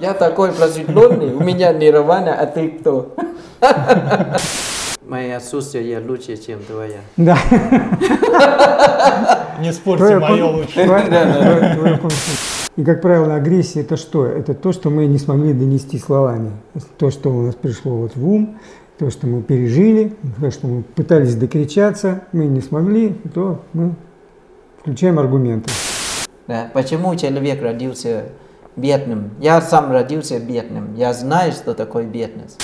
Я такой просветленный, у меня нирвана, а ты кто? Мое отсутствие я лучше, чем твоя. Да. Не спорьте, мое лучше. И, как правило, агрессия – это что? Это то, что мы не смогли донести словами. То, что у нас пришло вот в ум, то, что мы пережили, то, что мы пытались докричаться, мы не смогли, то мы включаем аргументы. Да. Почему человек родился бедным? Я сам родился бедным. Я знаю, что такое бедность.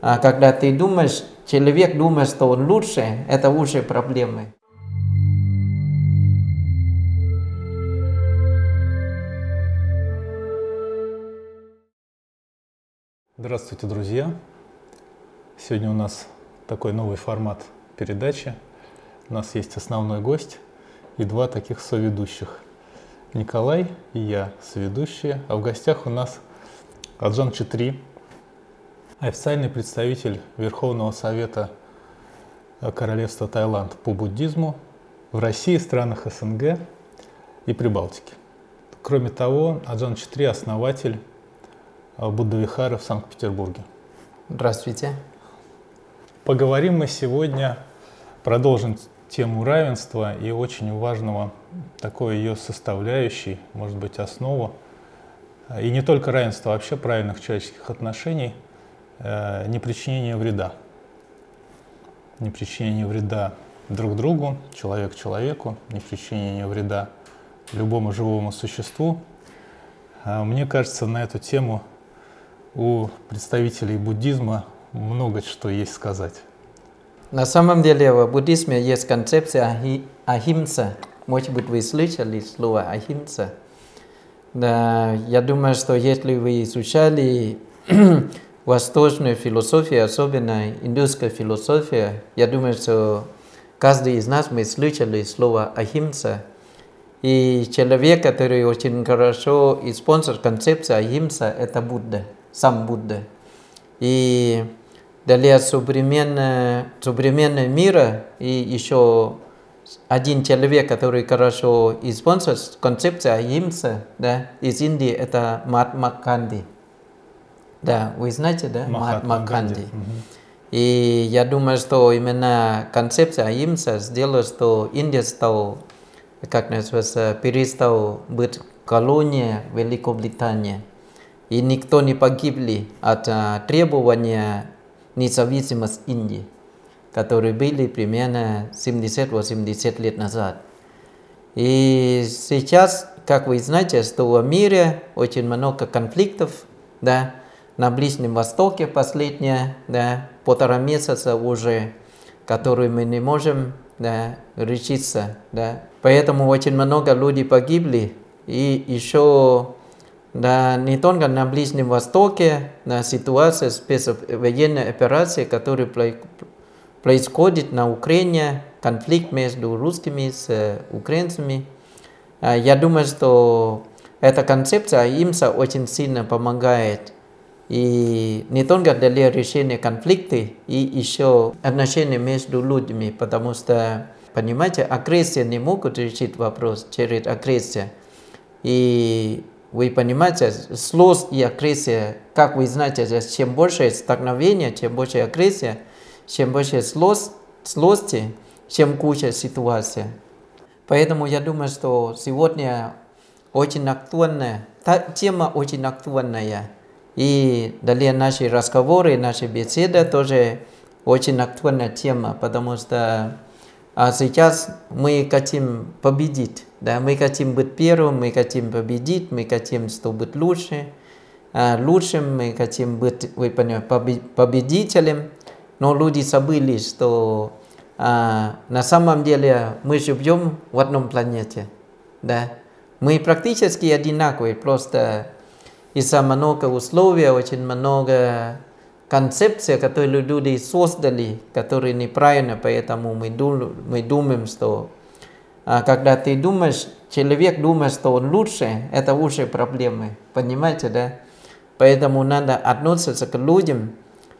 А когда ты думаешь, человек думает, что он лучше, это уже проблемы. Здравствуйте, друзья! Сегодня у нас такой новый формат передачи. У нас есть основной гость и два таких соведущих. Николай и я соведущие, а в гостях у нас Аджан Четри, официальный представитель Верховного Совета Королевства Таиланд по буддизму в России, странах СНГ и Прибалтике. Кроме того, Аджан Четри – основатель Будда Вихара в Санкт-Петербурге. Здравствуйте. Поговорим мы сегодня, продолжим тему равенства и очень важного такой ее составляющей, может быть, основу, и не только равенства, а вообще правильных человеческих отношений, э, не причинение вреда. Не причинение вреда друг другу, человек человеку, не причинение вреда любому живому существу. А мне кажется, на эту тему у представителей буддизма много что есть сказать. На самом деле в буддизме есть концепция ахимса. Может быть, вы слышали слово ахимса. Да, я думаю, что если вы изучали восточную философию, особенно индусская философия, я думаю, что каждый из нас мы слышали слово ахимса. И человек, который очень хорошо использует концепцию ахимса, это Будда сам Будда. И для современного, современного мира и еще один человек, который хорошо использует концепцию Ахимса, да, из Индии, это Махатма Ганди. Да, вы знаете, да? Махатма Ганди. И я думаю, что именно концепция Ахимса сделала, что Индия стала, как называется, перестал быть колонией Великобритании и никто не погибли от а, требования независимости Индии, которые были примерно 70-80 лет назад. И сейчас, как вы знаете, что в мире очень много конфликтов, да, на Ближнем Востоке последние да, полтора месяца уже, которые мы не можем да, решиться. Да. Поэтому очень много людей погибли, и еще да, не только на Ближнем Востоке, на ситуация спецвоенной операции, которая происходит на Украине, конфликт между русскими с украинцами. Я думаю, что эта концепция имса очень сильно помогает и не только для решения конфликта, и еще отношения между людьми, потому что, понимаете, агрессия не могут решить вопрос через агрессию. И вы понимаете, злость и агрессия, как вы знаете, чем больше столкновения, чем больше агрессия, чем больше злость, злости, чем куча ситуаций. Поэтому я думаю, что сегодня очень актуальная, тема очень актуальная. И для наши разговоры, наши беседы тоже очень актуальная тема, потому что а сейчас мы хотим победить. Да? Мы хотим быть первым, мы хотим победить, мы хотим, чтобы быть лучше, а, лучшим, мы хотим быть вы понимаете, победителем. Но люди забыли, что а, на самом деле мы живем в одном планете. Да? Мы практически одинаковые, просто из-за много условий, очень много концепция, которую люди создали, которая неправильно, поэтому мы, дум, мы думаем, что а, когда ты думаешь, человек думает, что он лучше, это уже проблемы, понимаете, да? Поэтому надо относиться к людям,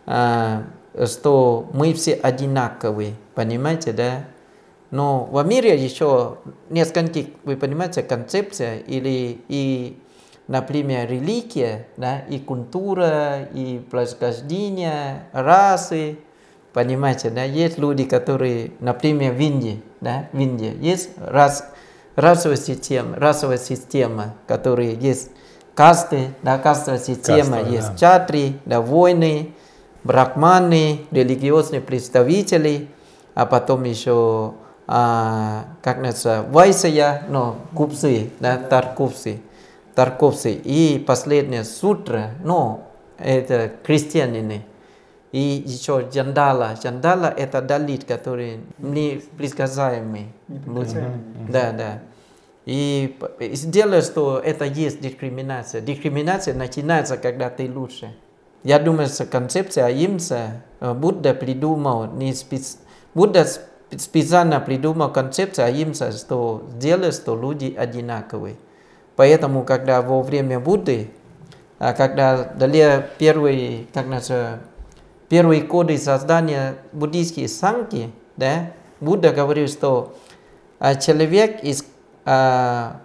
а, что мы все одинаковые, понимаете, да? Но в мире еще несколько, вы понимаете, концепция или и например, религия, да, и культура, и происхождение, расы, понимаете, да, есть люди, которые, например, в Индии, да, в Индии есть рас, расовая система, расовая система, которые есть касты, да, кастовая система, Каста, есть да. чатри, да, войны, брахманы, религиозные представители, а потом еще, а, как называется, вайсая, ну, купцы, да, торговцы, торговцы. И последняя сутра, ну, это крестьяне. И еще джандала. Джандала это далит, который непредсказуемый. Да, да. И сделай, что это есть дискриминация. Дискриминация начинается, когда ты лучше. Я думаю, что концепция Аимса э, Будда придумал, не спец... Будда сп- специально придумал концепцию Аимса, что сделать, что люди одинаковые. Поэтому, когда во время Будды, а когда дали первый, как называется, первые коды создания буддийских санки, да, Будда говорил, что а, человек из а,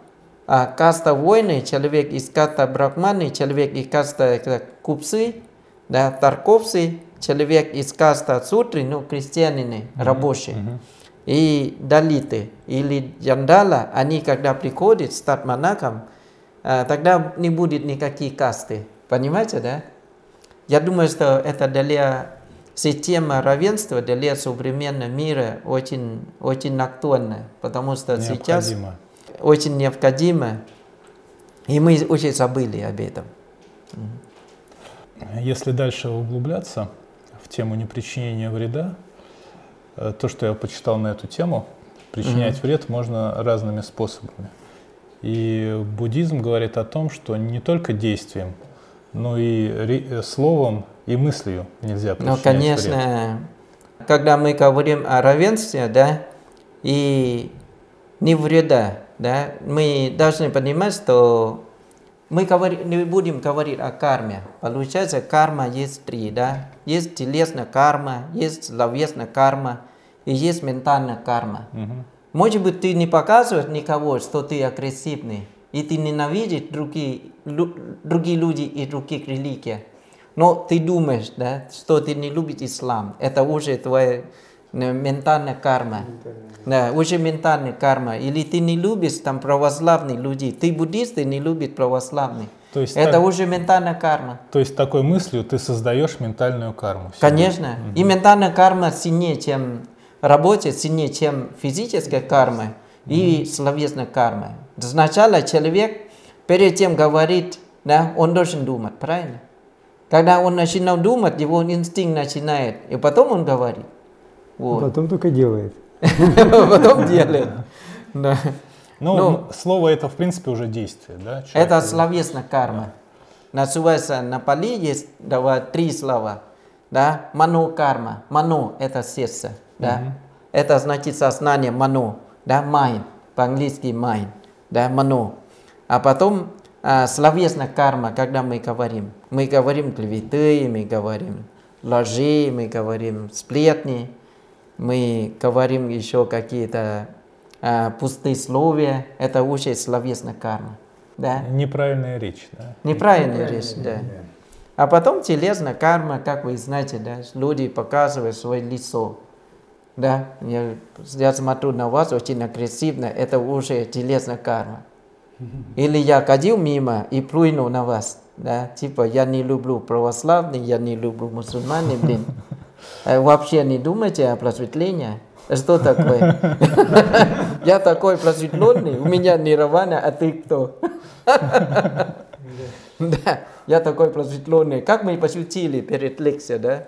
а, каста воины, человек из каста брахманы, человек из каста э, купцы, да, торговцы, человек из каста сутры, ну, крестьянины, рабочие. И далиты или джандала, они когда приходят стать монахом, а, тогда не будет никаких касты. Понимаете, да? Я думаю, что это для системы равенства, для современного мира очень, очень актуально, потому что сейчас Необходимо. очень необходимо, и мы очень забыли об этом. Если дальше углубляться в тему непричинения вреда, то, что я почитал на эту тему, причинять вред можно разными способами. И буддизм говорит о том, что не только действием, но и э, словом и мыслью нельзя Но, причинять вред. конечно, когда мы говорим о равенстве, да, и не вреда, да, мы должны понимать, что мы говори- не будем говорить о карме. Получается, карма есть три, да. Есть телесная карма, есть словесная карма и есть ментальная карма. Мгм. Может быть, ты не показываешь никого, что ты агрессивный, и ты ненавидишь другие, лю- другие люди и других религий. Но ты думаешь, да, что ты не любишь ислам. Это уже твоя э, ментальная карма. Да, уже ментальная карма. Или ты не любишь там православные люди. Ты буддист, ты не любишь православных. То есть, Это так- уже ментальная карма. то есть такой мыслью ты создаешь ментальную карму. себе. Конечно. И ментальная карма сильнее, чем работает, сильнее, чем физическая карма и словесная карма. Сначала человек перед тем говорит, да, он должен думать, правильно? Когда он начинает думать, его инстинкт начинает, и потом он говорит. А Вот. потом только делает. Потом делает. Да. Ну, Ну, слово это, в принципе, уже действие, да? Человек- Это словесная карма. Называется на Пали есть два, три слова. Да? Ману карма. Ману это сердце. Да? Это значит сознание ману. Да? Mind. По-английски mind. Да? Ману. А потом а, словесная карма, когда мы говорим. Мы говорим клеветы, мы говорим лжи, мы говорим сплетни, мы говорим еще какие-то а, пустые слова. Это уже словесная карма. Да? Неправильная речь, да? Неправильная речь, да. А потом телесная карма, как вы знаете, да, люди показывают свое лицо. Да, я, я смотрю на вас очень агрессивно, это уже телесная карма. Или я ходил мимо и плюнул на вас, да, типа я не люблю православных, я не люблю мусульман, блин. А Вообще не думайте о просветлении. Что такое? Я такой просветленный, у меня нирвана, а ты кто? Да, я такой просветленный. Как мы пошутили перед лекцией, да?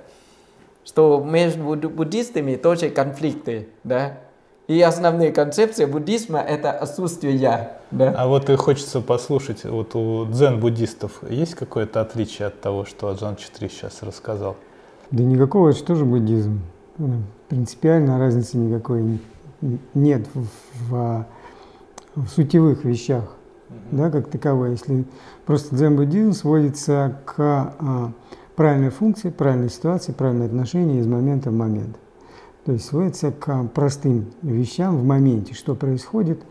Что между будд- буддистами тоже конфликты, да? И основные концепции буддизма – это отсутствие «я», да? А вот и хочется послушать, вот у дзен-буддистов есть какое-то отличие от того, что Аджан Читри сейчас рассказал? Да никакого, это же тоже буддизм. Принципиально разницы никакой нет в, в- в сутевых вещах, да, как таковой. Если просто дзен-буддизм сводится к а, правильной функции, правильной ситуации, правильной отношении из момента в момент. То есть сводится к простым вещам в моменте, что происходит.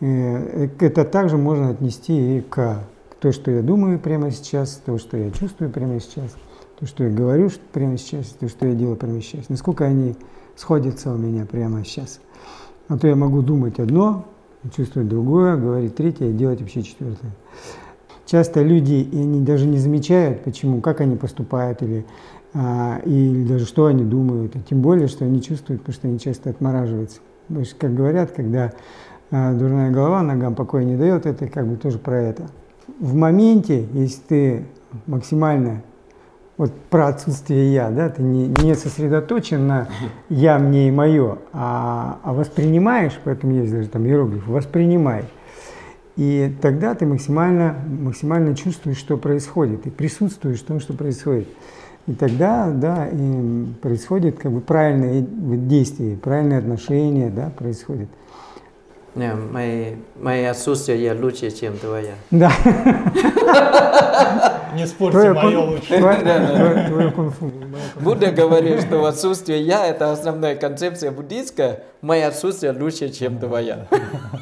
Э, Это также можно отнести и к то, что я думаю прямо сейчас, то, что я чувствую прямо сейчас, то, что я говорю прямо сейчас, то, что я делаю прямо сейчас. Насколько они сходятся у меня прямо сейчас. А то я могу думать одно, чувствовать другое, говорить третье, делать вообще четвертое. Часто люди, и они даже не замечают, почему, как они поступают или, а, или даже что они думают. И тем более, что они чувствуют, потому что они часто отмораживаются. Потому что, как говорят, когда а, дурная голова ногам покоя не дает, это как бы тоже про это. В моменте, если ты максимально вот про отсутствие я, да, ты не, не сосредоточен на я, мне и мое, а, а воспринимаешь, поэтому есть даже там иероглиф, воспринимай. И тогда ты максимально, максимально чувствуешь, что происходит, и присутствуешь в том, что происходит. И тогда, да, и происходит как бы правильное действие, правильное отношение, да, происходит. Не, мои, мои отсутствия я лучше, чем твоя. Да. Не спорьте, мое лучше. Будда говорит, что отсутствие я – это основная концепция буддийская, мое отсутствие лучше, чем твоя.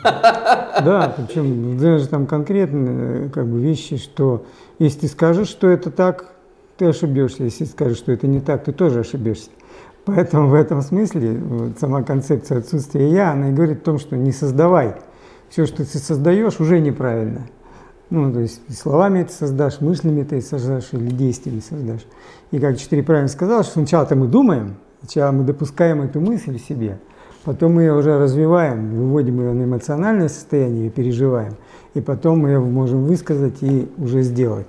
Да, причем даже там конкретные как бы, вещи, что если ты скажешь, что это так, ты ошибешься. Если скажешь, что это не так, ты тоже ошибешься. Поэтому в этом смысле вот, сама концепция отсутствия «я», она и говорит о том, что не создавай. Все, что ты создаешь, уже неправильно. Ну, то есть словами ты создашь, мыслями ты создашь или действиями создашь. И как Четыре правильно сказал, что сначала-то мы думаем, сначала мы допускаем эту мысль себе, потом мы ее уже развиваем, выводим ее на эмоциональное состояние и переживаем, и потом мы ее можем высказать и уже сделать.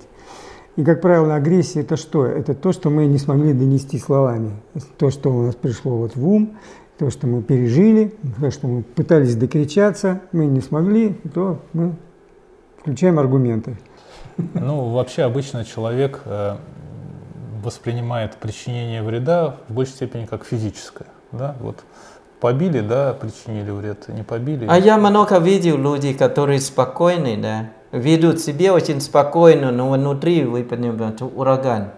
И, как правило, агрессия – это что? Это то, что мы не смогли донести словами. То, что у нас пришло вот в ум, то, что мы пережили, то, что мы пытались докричаться, мы не смогли, то мы включаем аргументы. Ну, вообще обычно человек э, воспринимает причинение вреда в большей степени как физическое. Да? Вот побили, да, причинили вред, не побили. А я много видел людей, которые спокойны, да, ведут себя очень спокойно, но внутри, вы понимаете, ураган.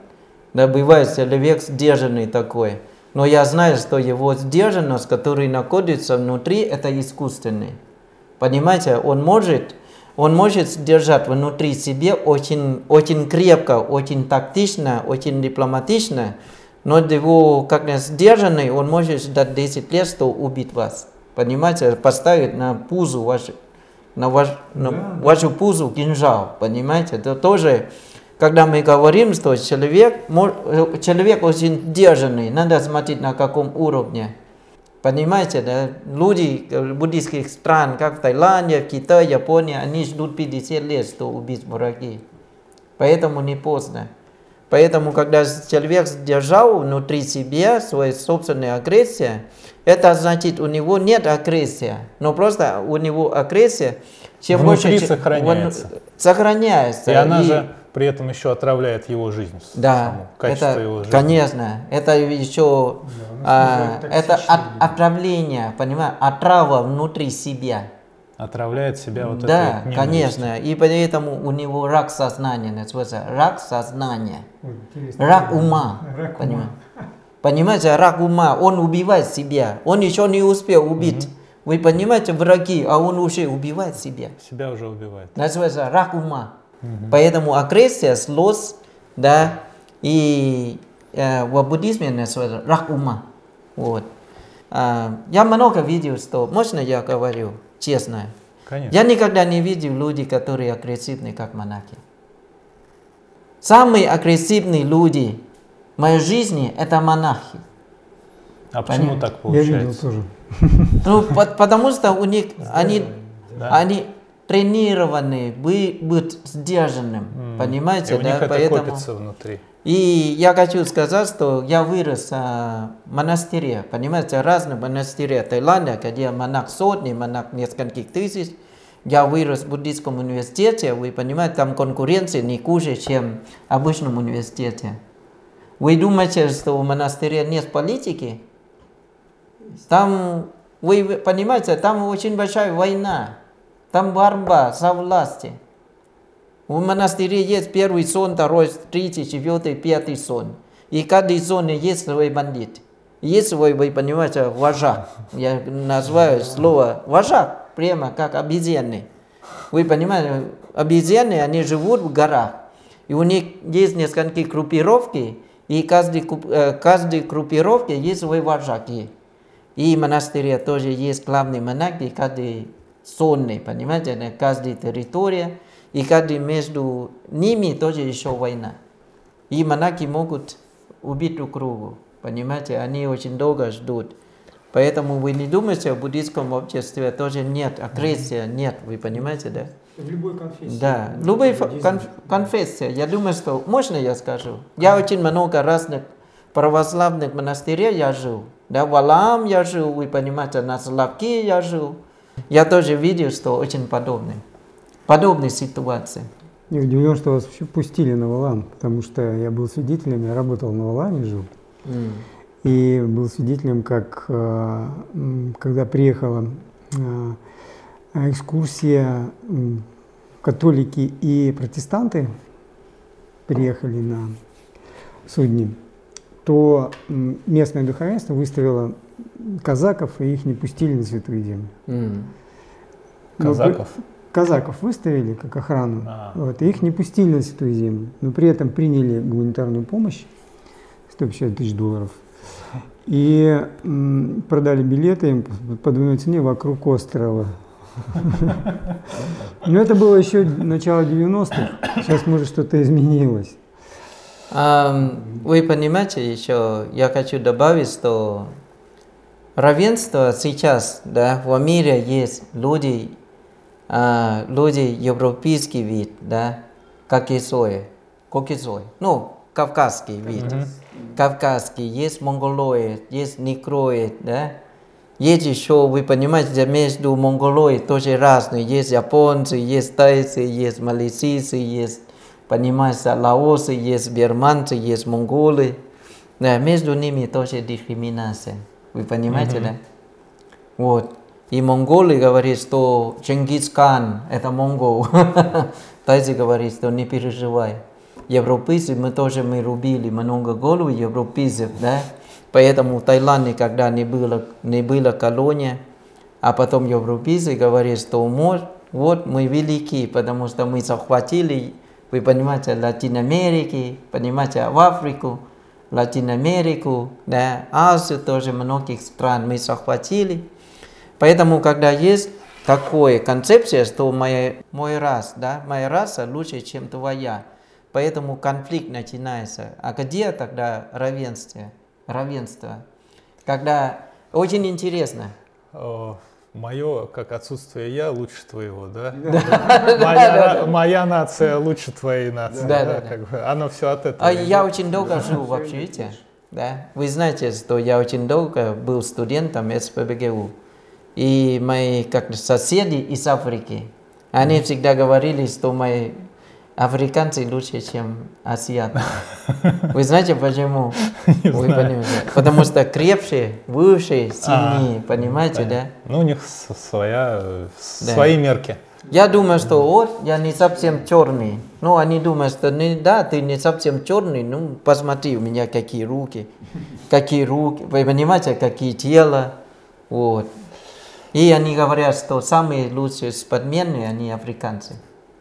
Да, бывает человек сдержанный такой. Но я знаю, что его сдержанность, которая находится внутри, это искусственный. Понимаете, он может, он может сдержать внутри себя очень, очень крепко, очень тактично, очень дипломатично, но его, как сдержанный, он может ждать 10 лет, что убить вас. Понимаете, поставить на пузу вашу на, ваш, на да, вашу пузу кинжал, понимаете? Это тоже, когда мы говорим, что человек, человек очень держанный, надо смотреть на каком уровне. Понимаете, да? люди буддийских стран, как в Таиланде, в Китае, Японии, они ждут 50 лет, что убить враги. Поэтому не поздно. Поэтому, когда человек сдержал внутри себя свою собственную агрессию, это значит, у него нет агрессии, но просто у него агрессия чем Внутри больше сохраняется. сохраняется. И она и... же при этом еще отравляет его жизнь. Да, саму, качество это, его жизни. конечно, это еще да, а, это от, отравление, понимаешь, отрава внутри себя. Отравляет себя вот да, этой Да, конечно, и поэтому у него рак сознания называется рак сознания, рак ума, рак понимаешь? Понимаете, рак ума, он убивает себя, он еще не успел убить. Угу. Вы понимаете, враги, а он уже убивает себя. Себя уже убивает. Называется рак ума. Угу. Поэтому агрессия, злость, да, и э, в буддизме называется рак ума. Вот. А, я много видел, что, можно я говорю честно? Конечно. Я никогда не видел людей, которые агрессивны, как монахи. Самые агрессивные люди в моей жизни – это монахи. А почему Понятно? так получается? Я видел тоже. Ну, потому что у них, они, они тренированы быть, быть сдержанным, mm. понимаете, и у да, них это поэтому. копится внутри. И я хочу сказать, что я вырос а, в монастыре, понимаете, разные монастыри Таиланда, где монах сотни, монах нескольких тысяч. Я вырос в буддийском университете, вы понимаете, там конкуренция не хуже, чем в обычном университете. Вы думаете, что в монастыре нет политики? Там, вы понимаете, там очень большая война. Там борьба за власти. В монастыре есть первый сон, второй, третий, четвертый, пятый сон. И каждый сон есть свой бандит. Есть свой, вы понимаете, вожак. Я называю слово вожак, прямо как обезьяны. Вы понимаете, обезьяны, они живут в горах. И у них есть несколько группировки, и каждой, куп- э, каждой группировке есть свой вожаки. И в монастыре тоже есть главный монах, и каждый сонный, понимаете, на каждой территории, и каждый между ними тоже еще война. И монахи могут убить друг друга, понимаете, они очень долго ждут. Поэтому вы не думаете, в буддийском обществе тоже нет агрессии, нет, вы понимаете, да? В любой конфессии. Да, любые фа- конф- конфессии. Я думаю, что можно я скажу. Я очень много разных православных монастырей я жил. Да, в Алам я жил, вы понимаете, на Славке я жил. Я тоже видел, что очень подобные. Подобные ситуации. Я удивлен, что вас вообще пустили на Валам, потому что я был свидетелем, я работал на Валаме, жил. М. И был свидетелем, как э, когда приехала э, экскурсия, католики и протестанты приехали на судне, то местное духовенство выставило казаков, и их не пустили на Святую Землю. М. Но при- Казаков. казаков выставили как охрану, А. вот, и их не пустили на Святую Землю, но при этом приняли гуманитарную помощь, 150 тысяч долларов, и м, продали билеты им по- двойной цене вокруг острова. Но это было еще начало 90-х, сейчас, может, что-то изменилось. Вы понимаете, еще я хочу добавить, что равенство сейчас, да, в мире есть люди, а, люди европейский вид, да, как и свой, как и свой, ну, кавказский вид. Кавказский, есть монголоид, есть негроид, да. Есть еще, вы понимаете, между монголоид тоже разные. Есть японцы, есть тайцы, есть малайзийцы, есть, понимаете, лаосы, есть берманцы, есть монголы. Да, между ними тоже дискриминация. Вы понимаете, да? Вот. И монголы говорят, что Чингисхан – это монгол. Тайцы говорят, что не переживай. Европейцы мы тоже мы рубили много голову европейцев, да? Поэтому в Таиланде, когда не было, не было колония, а потом европейцы говорят, что вот, вот мы велики, потому что мы захватили, вы понимаете, Латинамерики, понимаете, в Африку, Латинамерику, да, Азию тоже многих стран мы захватили. Поэтому, когда есть такая концепция, что моя, мой рас, да, моя раса лучше, чем твоя, поэтому конфликт начинается. А где тогда равенство? Равенство. Когда очень интересно. Мое, как отсутствие я, лучше твоего, да? Моя, моя нация лучше твоей нации. Да, да, как бы. Оно все от этого. А я очень долго жил в общежитии. Да? Вы знаете, что я очень долго был студентом СПБГУ. И мои как соседи из Африки, они всегда говорили, что мои африканцы лучше, чем асиаты. Вы знаете почему? Не Вы знаю. понимаете? Потому что крепче, выше, сильнее, понимаете, да? Ну, у них своя, Да. свои мерки. Я думаю, что вот я не совсем черный. Ну, они думают, что не, да, ты не совсем черный. Ну, посмотри, у меня какие руки, какие руки, вы понимаете, какие тело. Вот. И они говорят, что самые лучшие спортсмены, они африканцы.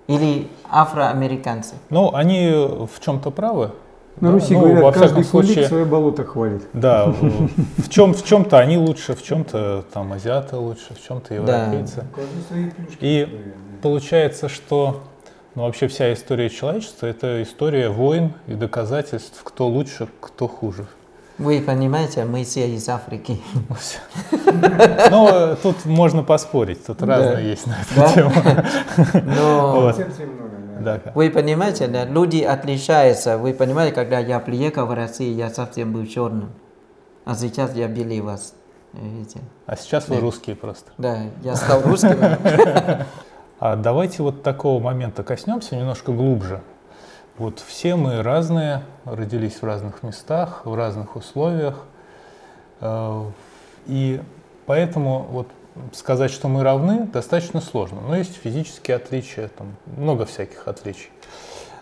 Или афроамериканцы. Ну, они в чем-то правы. На Да, Руси ну, говорят, во каждый случае, свое болото хвалит. Да, в, чем в чем-то они лучше, в чем-то там азиаты лучше, в чем-то Да. европейцы. И получается, что ну, вообще вся история человечества это история войн и доказательств, кто лучше, кто хуже. Вы понимаете, мы все из Африки. Ну, тут можно поспорить, тут разное есть на эту тему. Но да. Вы понимаете, да, люди отличаются. Вы понимаете, когда я приехал в Россию, я совсем был черным. А сейчас я белее вас. Видите? А сейчас вы русские просто. Да, я стал русским. А давайте вот такого момента коснемся немножко глубже. Вот все мы разные, родились в разных местах, в разных условиях. Э, И поэтому вот сказать, что мы равны, достаточно сложно. Но есть физические отличия, там много всяких отличий.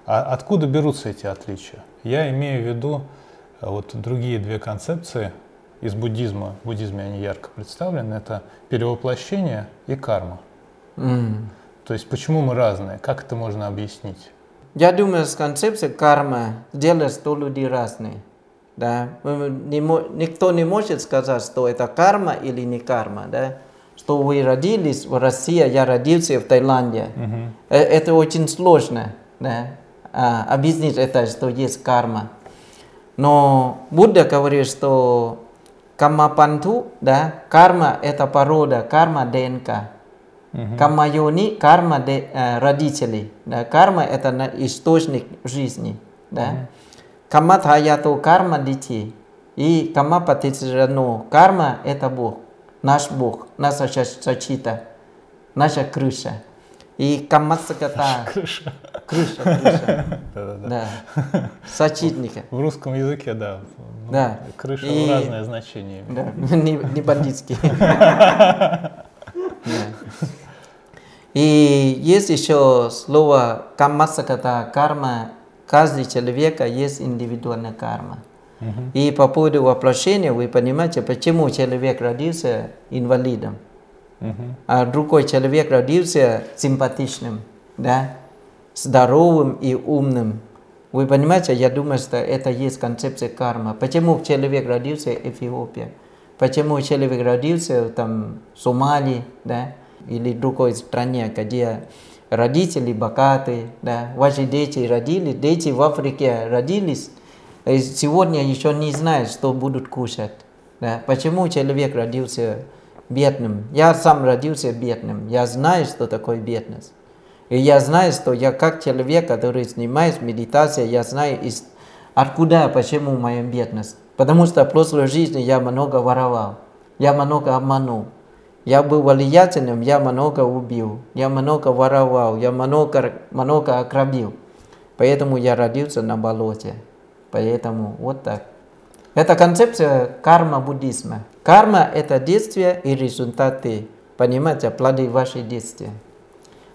А откуда берутся эти отличия? Я имею в виду э, вот другие две концепции из буддизма. В буддизме они ярко представлены. Это перевоплощение и карма. М, То есть почему мы разные? Как это можно объяснить? Я думаю, с концепцией карма делает, что люди разные. Да? Не никто не может сказать, что это карма или не карма. Да? Что вы родились в России, я родился в Таиланде. Э, Это очень сложно. Да? А, объяснить это, что есть карма. Но Будда говорит, что камапанту, да, карма это порода, карма ДНК. Карма йони, карма де- э, родителей. Да, карма это на- источник жизни. Да. Карма таято карма детей. И карма патицирано. Карма это Бог, наш Бог, наша защита, наша крыша. И карма саката. Крыша. Крыша, крыша. Да. Защитника. В русском языке, да. ну, Да. Крыша И- разное значение. Да, не, не бандитский. И есть еще слово камасаката, карма. Каждый человека есть индивидуальная карма. И по поводу воплощения, вы понимаете, почему человек родился инвалидом, Мгм. а другой человек родился симпатичным, да, здоровым и умным. Вы понимаете, я думаю, что это есть концепция карма. Почему человек родился в Эфиопии? Почему человек родился там, в Сомалии, да, или другой стране, где родители богатые, да, ваши дети родились, дети в Африке родились, и сегодня еще не знают, что будут кушать. Да. Почему человек родился бедным? Я сам родился бедным. Я знаю, что такое бедность. И я знаю, что я как человек, который занимается медитацией, я знаю, из, откуда, почему моя бедность. Потому что в прошлой жизни я много воровал, я много обманул. Я был влиятельным, я много убил, я много воровал, я много, много ограбил. Поэтому я родился на болоте. Поэтому вот так. Это концепция карма буддизма. Карма – это действия и результаты, понимаете, плоды ваших действий.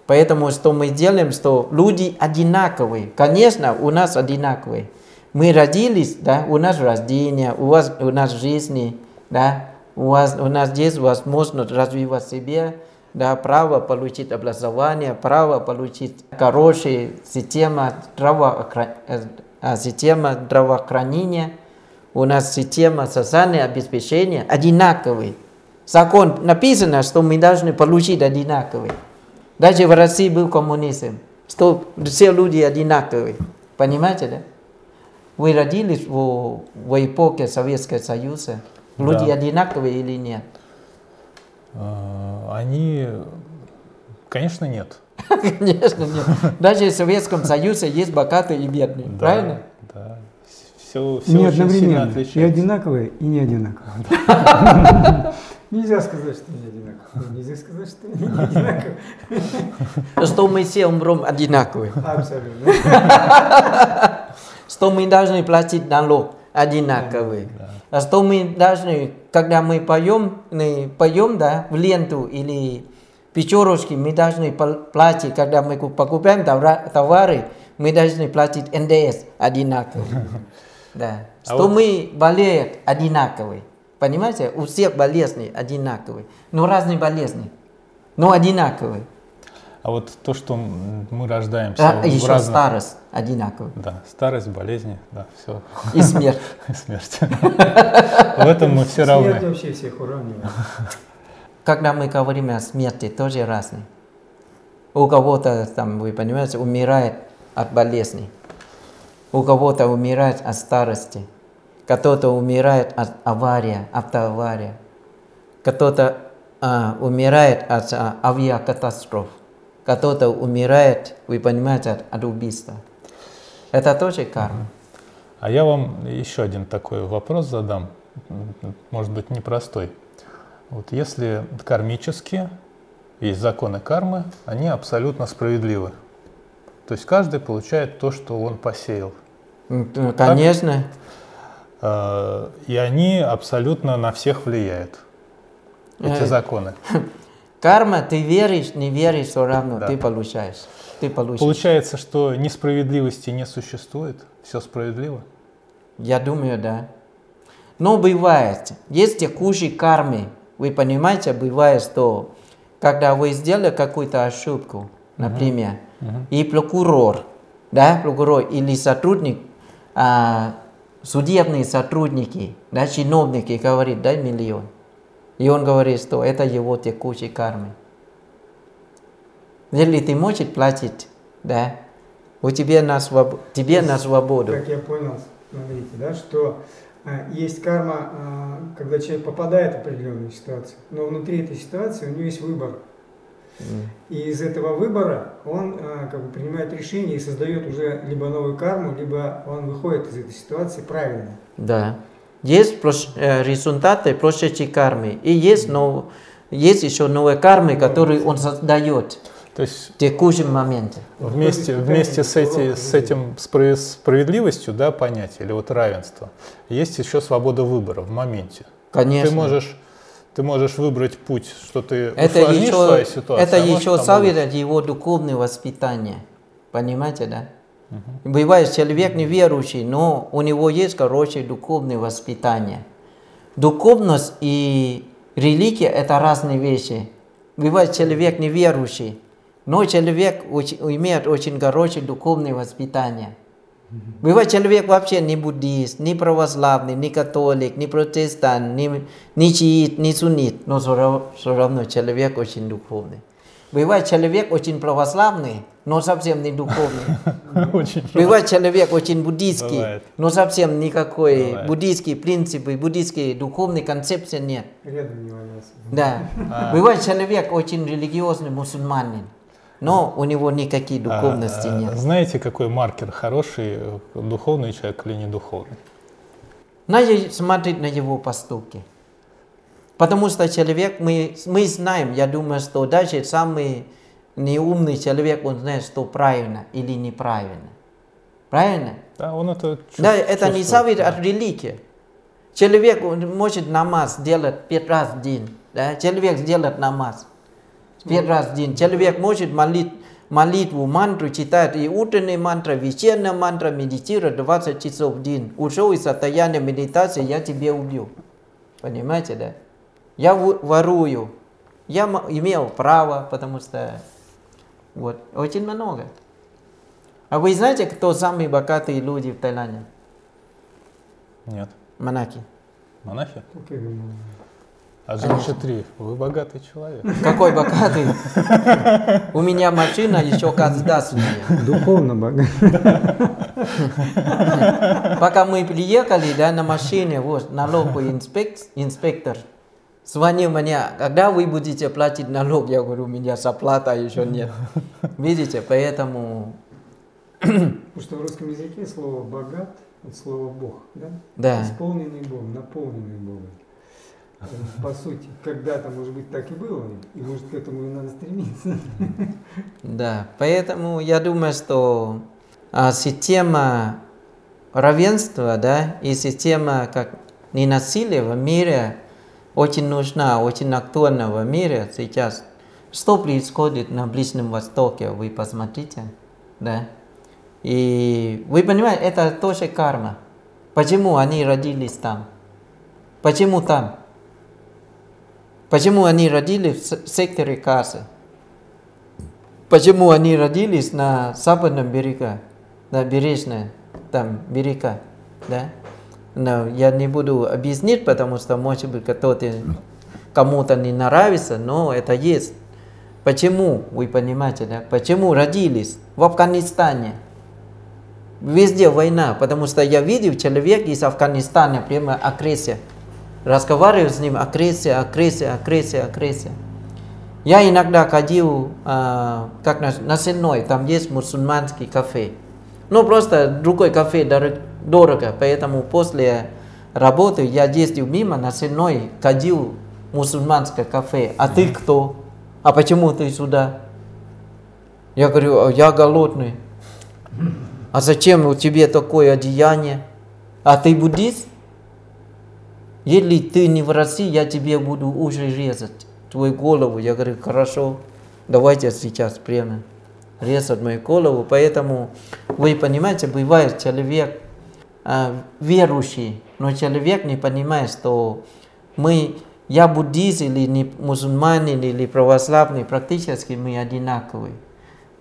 Поэтому что мы делаем, что люди одинаковые. Конечно, у нас одинаковые. Мы родились, да, у нас рождение, у вас у нас жизни, да, у, вас, у нас есть возможность развивать себя, да, право получить образование, право получить хорошая система, здравоохра- э, а, система здравоохранения, у нас система социального обеспечения одинаковые. Закон написано, что мы должны получить одинаковые. Даже в России был коммунизм, что все люди одинаковые. Понимаете, да? Вы родились в, в эпохе Советского Союза. Люди Да. одинаковые или нет? А, Они, конечно, нет. Конечно, нет. Даже в Советском Союзе есть богатые и бедные. Да, Правильно? Да. Все, все не очень одновременно. И одинаковые, и не одинаковые. Нельзя сказать, что не одинаковые. Нельзя сказать, что не одинаковые. Что мы все умрем одинаковые. Абсолютно. Что мы должны платить налог одинаковый. А что мы должны, когда мы поем, не поем да, в ленту или печорочки, мы должны платить, когда мы ку- покупаем товары, мы должны платить НДС одинаковый. Да. А Что вот- мы болеем одинаковый. Понимаете? У всех болезни одинаковые. Но разные болезни. Но одинаковые. А вот то, что мы рождаемся А в еще разных... старость одинаковая. Да, старость, болезни, да, все, И смерть. смерть. В этом мы все Смерть равны. вообще всех уравнивает. Когда мы говорим о смерти, тоже разные. У кого-то, там, вы понимаете, умирает от болезни. У кого-то умирает от старости. Кто-то умирает от аварии, автоаварии. Кто-то а, умирает от а, авиакатастроф. Кто-то умирает, вы понимаете, от, от убийства. Это тоже карма. А я вам еще один такой вопрос задам, может быть, непростой. Вот если кармически есть законы кармы, они абсолютно справедливы. То есть каждый получает то, что он посеял. Конечно, Э, И они абсолютно на всех влияют. Эти Э, законы. карма, ты веришь, не веришь, все равно Да. ты получаешь. Ты получишь. Получается, что несправедливости не существует, все справедливо. Я думаю, да. Но бывает, есть текущие кармы. Вы понимаете, бывает, что когда вы сделали какую-то ошибку, например, и прокурор, да, прокурор или сотрудник, а, судебные сотрудники, да, чиновники говорит, дай миллион. И он говорит, что это его текущей кармы. Если ты можешь платить, да, у тебя на, своб... тебе на свободу. Как я понял, смотрите, да, что а, есть карма, а, когда человек попадает в определенную ситуацию, но внутри этой ситуации у него есть выбор. И из этого выбора он а, как бы принимает решение и создает уже либо новую карму, либо он выходит из этой ситуации правильно. Да. Есть э, результаты прошедшей кармы. И есть, но... есть еще новые кармы, которые он создает То есть в текущем моменте. вместе, вместе с, эти, с этим спра- справедливостью, да, понятие, или вот равенство, есть еще свобода выбора в моменте. Конечно. Ты можешь, ты можешь выбрать путь, что ты это усложнишь еще, свою ситуацию. это а еще зависит от его духовного воспитания. Понимаете, да? Бывает человек неверующий, но у него есть хорошее духовное воспитание. Духовность и религия – это разные вещи. Бывает человек неверующий, но человек имеет очень хорошее духовное воспитание. Бывает человек вообще не буддист, не православный, не католик, не протестант, не, не чиит, не суннит, но все равно человек очень духовный. Бывает человек очень православный, но совсем не духовный. Очень Бывает человек очень буддийский, Бывает. но совсем никакой Бывает. буддийские принципы, буддийские духовной концепции нет. Да. Бывает человек очень религиозный мусульманин, но у него никаких духовности А, а, нет. Знаете, какой маркер хороший, духовный человек или не духовный? Надо смотреть на его поступки. Потому что человек, мы, мы знаем, я думаю, что даже самый неумный человек, он знает, что правильно или неправильно. Правильно? Да, он это Да, чувств- это не чувствует. зависит от религии. Человек может намаз делать пять раз в день. Да? Человек сделает намаз пять раз в день. Человек может молить, молитву, мантру читать, и утренняя мантра, вечерняя мантра, медитировать 20 часов в день. Ушел из состояния медитации, я тебя убью. Понимаете, да? Я ворую. Я имел право, потому что вот, очень много. А вы знаете, кто самые богатые люди в Таиланде? Нет. Монахи. Монахи? А же три. Вы богатый человек. Какой богатый? У меня машина еще государственная. Духовно богат. Пока мы приехали да, на машине, вот налоговый инспек- инспектор звонил мне, когда вы будете платить налог? Я говорю, у меня зарплата еще нет. Видите, поэтому, Потому что в русском языке слово богат от слова Бог, да? да, Исполненный Богом, наполненный Богом. Э, По сути, когда-то, может быть, так и было, и может к этому и надо стремиться. да, поэтому я думаю, что а, система равенства, да, и система как ненасилия в мире очень нужна, очень актуальна в мире сейчас. Что происходит на Ближнем Востоке, вы посмотрите, да. И вы понимаете, это тоже карма. Почему они родились там? Почему там? Почему они родились в секторе Газы? Почему они родились на западном берега, на бережной, там берега, да? Но я не буду объяснить, потому что, может быть, кто-то, кому-то не нравится, но это есть. Почему, вы понимаете, да? Почему родились в Афганистане? Везде война, потому что я видел человека из Афганистана, прямо агрессия. Разговариваю с ним, агрессия, агрессия, агрессия, агрессия. Я иногда ходил, а, как на, на Сенной, там есть мусульманский кафе. Ну, просто другой кафе дор- дорого, поэтому после работы я ездил мимо на Сенной, ходил в мусульманское кафе. А ты кто? А почему ты сюда? Я говорю, «А я голодный. А зачем у тебя такое одеяние? А ты буддист? Если ты не в России, я тебе буду уже резать твою голову. Я говорю, хорошо, давайте сейчас прямо резать мою голову. Поэтому, вы понимаете, бывает человек верующий, но человек не понимает, что мы, я буддист или не мусульманин или православный, практически мы одинаковые.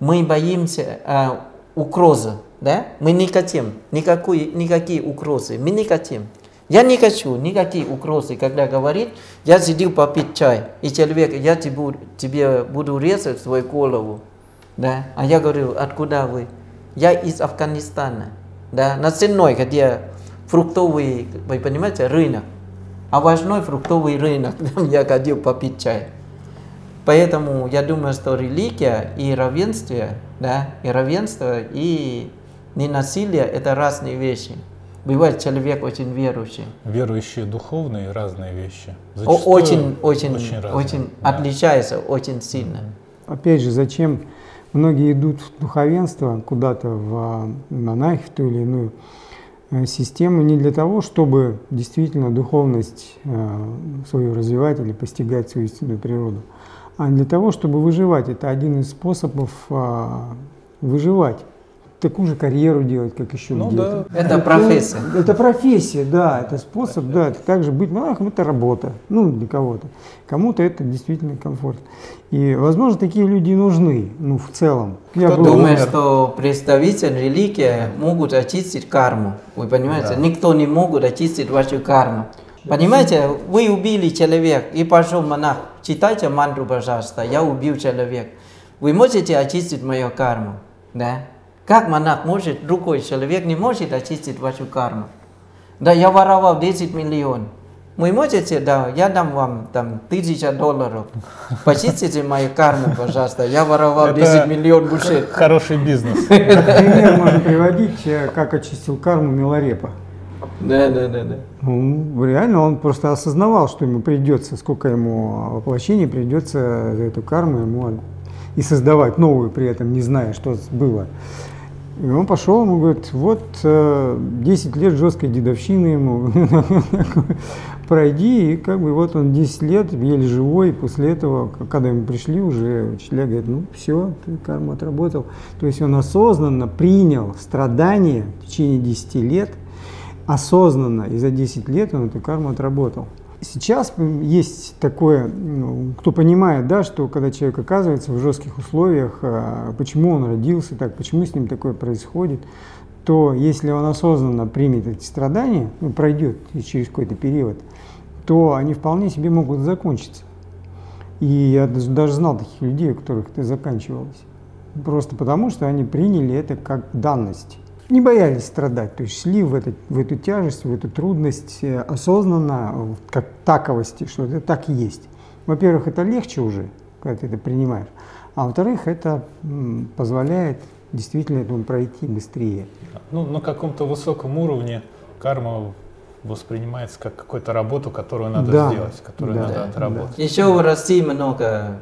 мы боимся а, угрозы, да? Мы не хотим никакой, никакие угрозы, мы не хотим. Я не хочу никакие угрозы, когда говорит, я сидел попить чай, и человек, я тебе, тебе буду резать свою голову. Да? А я говорю, откуда вы? Я из Афганистана. Да? На Сенной, где фруктовый, вы понимаете, рынок. А важной фруктовый рынок, там я ходил попить чай. Поэтому я думаю, что религия и равенство, да, и равенство, и ненасилие – это разные вещи. Бывает человек очень верующий. Верующие духовные разные вещи. О, очень, очень, очень, разные, очень да. отличается очень сильно. Опять же, зачем многие идут в духовенство куда-то в монахи, в ту или иную э, систему не для того, чтобы действительно духовность э, свою развивать или постигать свою истинную природу, а для того, чтобы выживать. Это один из способов э, выживать такую же карьеру делать, как еще ну, где-то. Да. Это профессия. Это, это профессия, да, это способ, да, это также быть монахом, это работа, ну, для кого-то. Кому-то это действительно комфорт. И, возможно, такие люди нужны, ну, в целом. Я Кто думает, что представители религии могут очистить карму? Вы понимаете? Да. Никто не может очистить вашу карму. Понимаете, вы убили человека и пошел монах. Читайте мантру, пожалуйста. Я убил человека. Вы можете очистить мою карму? Да? Как монах может, другой человек не может очистить вашу карму? Да, я воровал 10 миллионов. Вы можете, да, я дам вам там тысяча долларов. Почистите мою карму, пожалуйста. Я воровал 10 миллионов бушет. Хороший бизнес. Пример можно приводить, э, как очистил карму Милорепа. Да, да, да, да. Ну, реально он просто осознавал, что ему придется, сколько ему воплощений придется за эту карму ему и создавать новую при этом, не зная, что было. И он пошел, ему говорит, вот 10 э, лет жесткой дедовщины ему, пройди, и как бы вот он 10 лет еле живой, и после этого, когда ему пришли уже, учителя говорят, ну все, ты карму отработал. То есть он осознанно принял страдания в течение 10 лет, осознанно, и за 10 лет он эту карму отработал. Сейчас есть такое, ну, кто понимает, да, что когда человек оказывается в жестких условиях, а, почему он родился так, почему с ним такое происходит, то если он осознанно примет эти страдания, ну, пройдет через какой-то период, то они вполне себе могут закончиться. И я даже знал таких людей, у которых это заканчивалось. Просто потому, что они приняли это как данность не боялись страдать, то есть шли в, это, в эту тяжесть, в эту трудность э, осознанно, как таковости, что это так и есть. Во-первых, это легче уже, когда ты это принимаешь, а во-вторых, это позволяет действительно этому пройти быстрее. Ну, на каком-то высоком уровне карма воспринимается как какую-то работу, которую надо да. сделать, которую да. надо отработать. Да. Еще в России много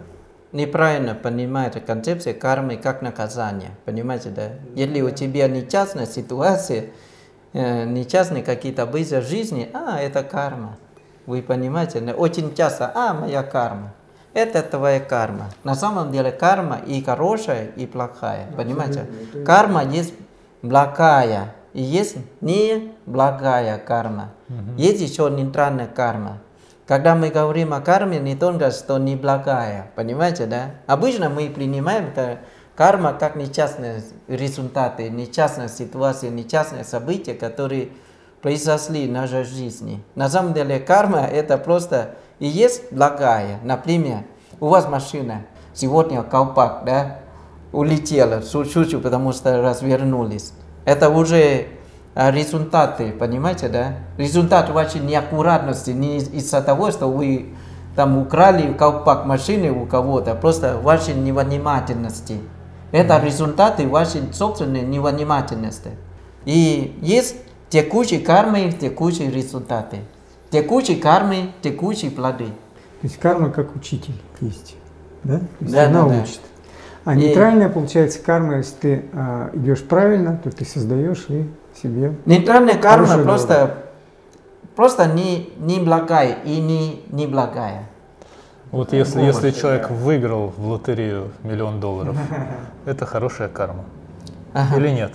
неправильно понимает концепция кармы как наказание. Понимаете, да? Если у тебя нечастная ситуация, э, нечастные какие-то события жизни, а, это карма. Вы понимаете, очень часто, а, моя карма. Это твоя карма. На самом деле карма и хорошая, и плохая. Понимаете? Карма есть благая, и есть не благая карма. Есть еще нейтральная карма. Когда мы говорим о карме, не только что неблагая, понимаете, да? Обычно мы принимаем карма как нечастные результаты, нечастные ситуации, нечастные события, которые произошли в нашей жизни. На самом деле карма это просто и есть благая. Например, у вас машина, сегодня колпак, да, улетела, шучу, потому что развернулись. Это уже результаты, понимаете, да? Результат вашей неаккуратности не из-за того, что вы там украли колпак машины у кого-то, просто вашей невнимательности. Это результаты вашей собственной невнимательности. И есть текущие кармы, текущие результаты. Текущие кармы, текущие плоды. То есть карма как учитель есть, да? То есть да, она да, учит. А и... нейтральная получается карма, если ты а, идешь правильно, то ты создаешь и себе. Нейтральная карма просто, просто не, не благая и не, не благая. Вот если, если человек выиграл в лотерею миллион долларов, это хорошая карма. Ага. Или нет?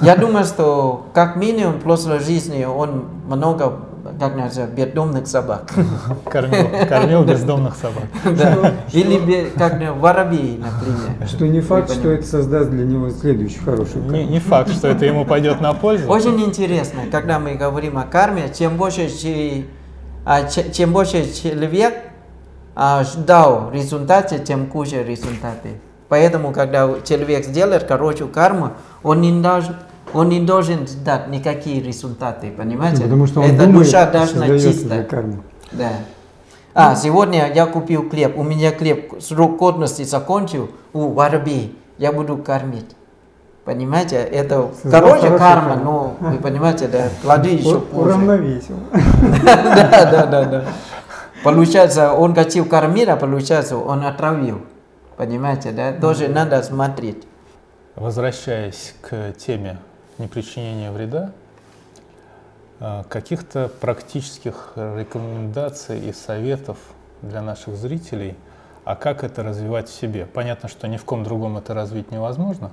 Я думаю, что как минимум в прошлой жизни он много как называется, бездомных собак. Кормил, кормил бездомных собак. Да. Или как на- воробей, например. Что не факт, что это создаст для него следующую хорошую Не, не факт, что это ему пойдет на пользу. Очень интересно, когда мы говорим о карме, чем больше, а, че- чем больше человек а, ждал результаты, тем хуже результаты. Поэтому, когда человек сделает хорошую карму, он не должен, он не должен ждать никакие результаты, понимаете? Потому что он Эта думает, душа должна чистая. Да. А, сегодня я купил хлеб, у меня хлеб срок годности закончил, у воробей, я буду кормить. Понимаете, это хорошую карма, но вы понимаете, да, плоды еще хуже. Уравновесил. Да, да, да, да. Получается, он хотел кормить, а получается, он отравил. Понимаете, да? Тоже надо смотреть. Возвращаясь к теме непричинения вреда, э, каких-то практических рекомендаций и советов для наших зрителей, а как это развивать в себе? Понятно, что ни в ком другом это развить невозможно,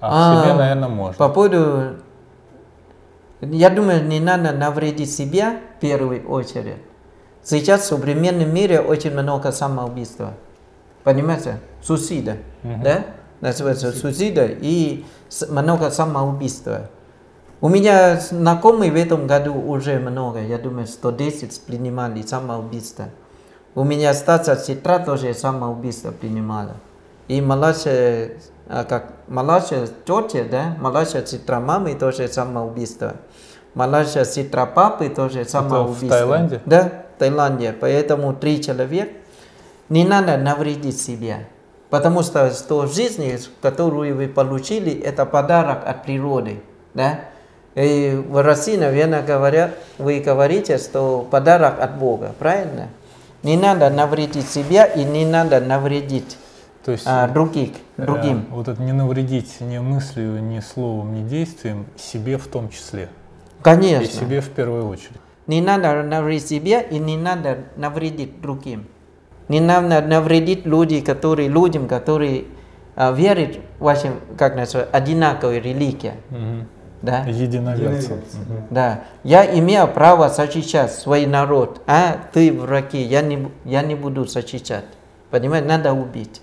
а, в А, себе, наверное, можно. По поводу... Я думаю, не надо навредить себя в первую очередь. Сейчас в современном мире очень много самоубийства. Понимаете? Суицида. Мгм. Да? Называется суицида и много самоубийства. У меня знакомые в этом году уже много, я думаю, 110 принимали самоубийство. У меня старшая сестра тоже самоубийство принимала. И младшая, а, как, младшая тетя, да, младшая сестра мамы тоже самоубийство. Младшая сестра папы тоже самоубийство. Таиланде? Да, в Таиланде. Поэтому три человека. Не надо навредить себя. Потому что, что жизнь, которую вы получили, это подарок от природы. Да? И в России, наверное, говорят, вы говорите, что подарок от Бога. Правильно? Не надо навредить себя и не надо навредить То есть а, других, э, другим. вот это не навредить ни мыслью, ни словом, ни действием, себе в том числе. И Конечно. себе в первую очередь. Не надо навредить себе и не надо навредить другим. Не надо навредить люди, которые, людям, которые а, верят в вашем, как называется, одинаковой религии. Мгм. Да? Единоверцем, Мгм. Да. Я имею право защищать свой народ, а ты враги, я не, я не буду защищать. Понимаете, надо убить.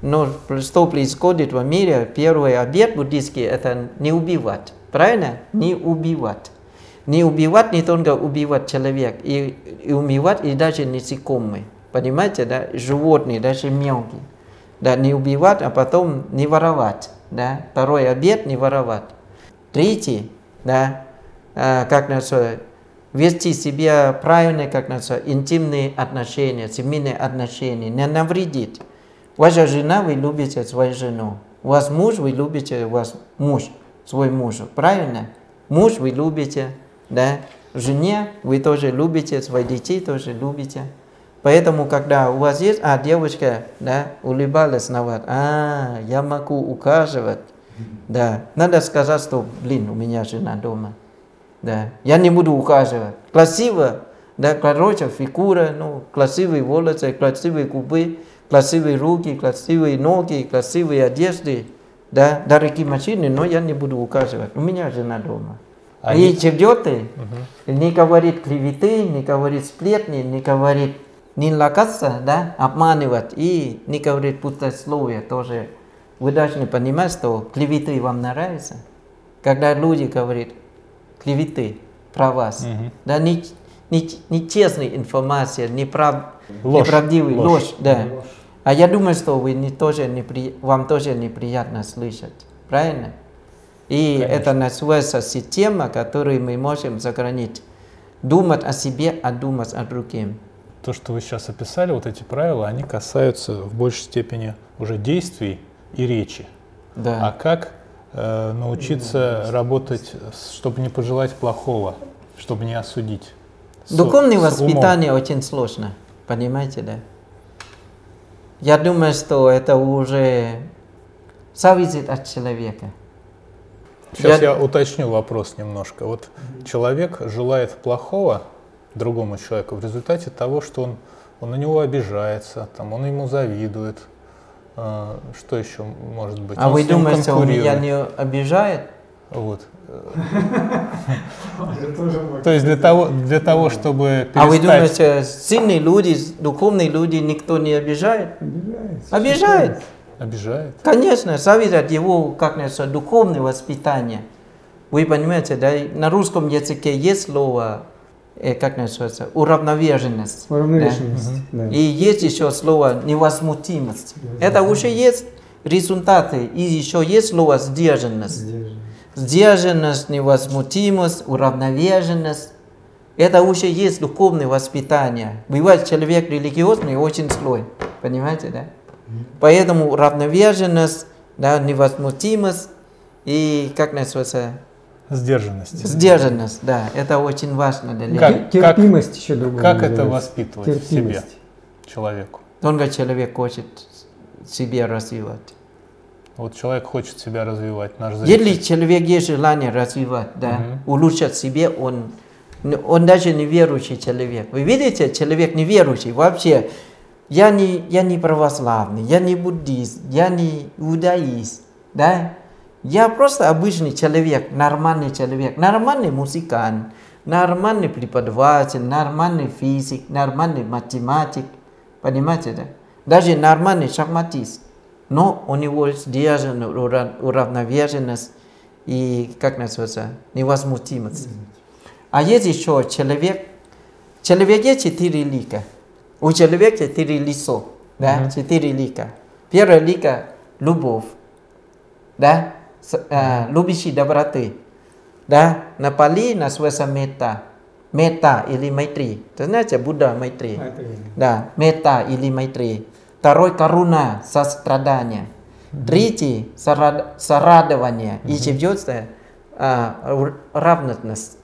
Но что происходит в мире, первый обет буддийский, это не убивать. Правильно? Не убивать. Не убивать, не только убивать человека, и, и убивать, и даже насекомые. Понимаете, да? Животные, даже мелкие. Да, не убивать, а потом не воровать. Да? Второй обет не воровать. Третий, да, а, как называется, вести себя правильно, как называется, интимные отношения, семейные отношения, не навредить. Ваша жена, вы любите свою жену. Ваш муж, вы любите ваш муж, свой муж. Правильно? Муж вы любите, да? Жене вы тоже любите, своих детей тоже любите. Поэтому, когда у вас есть, а девочка, да, улыбалась на вас, а, я могу ухаживать, да, надо сказать, что, блин, у меня жена дома, да, я не буду ухаживать. Красиво, да, короче, фигура, ну, красивые волосы, красивые губы, красивые руки, красивые ноги, красивые одежды, да, дорогие машины, но я не буду ухаживать. У меня жена дома. А и не- четвертый, не говорит клеветы, не говорит сплетни, не говорит не лакаться, да, обманывать и не говорит пустословие тоже. Вы должны понимать, что клеветы вам нравятся. Когда люди говорят клеветы про вас, Мгм. да, не, не, нечестная информация, неправ, Ложь. неправдивая Ложь. ложь, да. А я думаю, что вы не тоже непри... вам тоже неприятно слышать. Правильно? И Конечно. это называется система, которую мы можем сохранить. Думать о себе, а думать о другим. То, что вы сейчас описали, вот эти правила, они касаются в большей степени уже действий и речи. А Да. как э, научиться работать, с- чтобы не пожелать плохого, чтобы не осудить? С- Духовное с умом. воспитание очень сложно. Понимаете, да? Я думаю, что это уже зависит от человека. Сейчас Я- я... уточню вопрос немножко. Вот человек желает плохого другому человеку в результате того, что он, он на него обижается, там, он ему завидует. Э, Что еще может быть? А Он вы думаете, он меня не обижает? Вот. То есть для того, для того чтобы А вы перестать... думаете, сильные люди, духовные люди никто не обижает? Обижает. Обижает. Конечно, зависит от его, как называется, духовного воспитания. Вы понимаете, да, на русском языке есть слово, как называется, уравновешенность. да? Уравновешенность. Да. И есть еще слово невозмутимость. Это уже есть результаты. И еще есть слово сдержанность. Сдержанность. Сдержанность, невозмутимость, уравновешенность. Это уже есть духовное воспитание. Бывает человек религиозный очень злой. Понимаете, да? Поэтому уравновешенность, да, невозмутимость и, как называется, Сдержанность. сдержанность, да, это очень важно для Как- людей. Тер- Терпимость еще другое Как это воспитывать в себе Терпимость. человеку? Только человек хочет себе развивать. Вот человек хочет себя развивать, наш зритель. Если человек есть желание развивать, да, Мгм. улучшать себе, он, он даже неверующий человек. Вы видите, человек неверующий вообще. Я не, я не православный, я не буддист, я не иудаист, да. Я просто обычный человек, нормальный человек, нормальный музыкант, нормальный преподаватель, нормальный физик, нормальный математик, понимаете, да? Даже нормальный шахматист. Но у него сдержанность, ура- уравновешенность и, как называется, невозмутимость. А есть еще человек, человек есть четыре лика. У человека четыре лицо, да, четыре лика. Первое лика – любовь, да, любящий доброты, да, на пали называется мета, мета или майтри. Ты знаете, Будда майтри. Да, мета или майтри. Второй каруна, сострадание. Третий сарад- сорадование. И четвертое а, равностность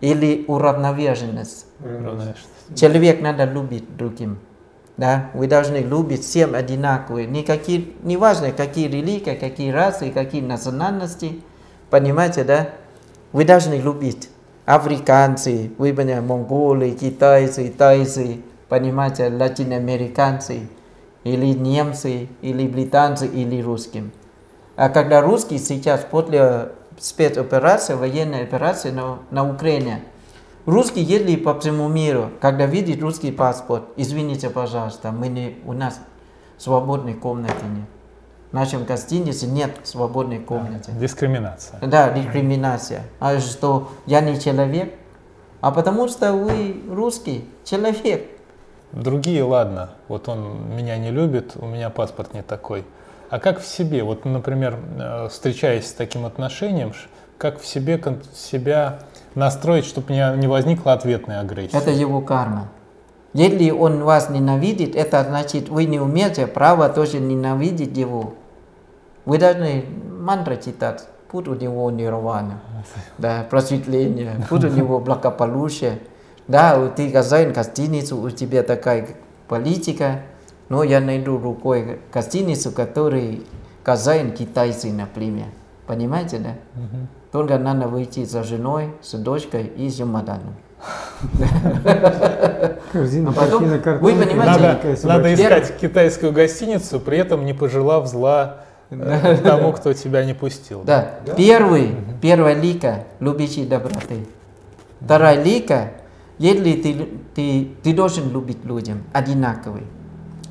или уравновешенность. Равновешенность. Человек надо любить другим. Да? Вы должны любить всем одинаковые. Никакие, неважно, какие религии, какие расы, какие национальности. Понимаете, да? Вы должны любить. Африканцы, вы понимаете, монголы, китайцы, тайцы, понимаете, латиноамериканцы, или немцы, или британцы, или русским. А когда русские сейчас после спецоперации, военной операции на, на Украине, русские едли по всему миру, когда видит русский паспорт, извините, пожалуйста, мы не, у нас свободной комнаты нет. В нашем гостинице нет свободной комнаты. Дискриминация. Да, дискриминация. А что я не человек? А потому что вы русский человек. Другие, ладно, вот он меня не любит, у меня паспорт не такой. А как в себе, вот, например, э, встречаясь с таким отношением, как в себе себя настроить, чтобы не, не возникла ответная агрессия? Это его карма. Если он вас ненавидит, это значит, вы не имеете права тоже ненавидеть его. Вы должны мантры читать. Пусть у него нирвана, да, просветление, пусть у него благополучие. Да, ты хозяин гостиницы, у тебя такая политика, но я найду рукой гостиницу, который хозяин китайцы, например. Понимаете, да? Только надо выйти за женой, с дочкой и с чемоданом. Корзина, А потом, картина, вы понимаете, Надо, искать китайскую гостиницу, при этом не пожелав зла э, тому, кто тебя не пустил. Да. Первый, первая лика – любящий доброты. Вторая лика – если ты, ты, ты должен любить людям одинаковый.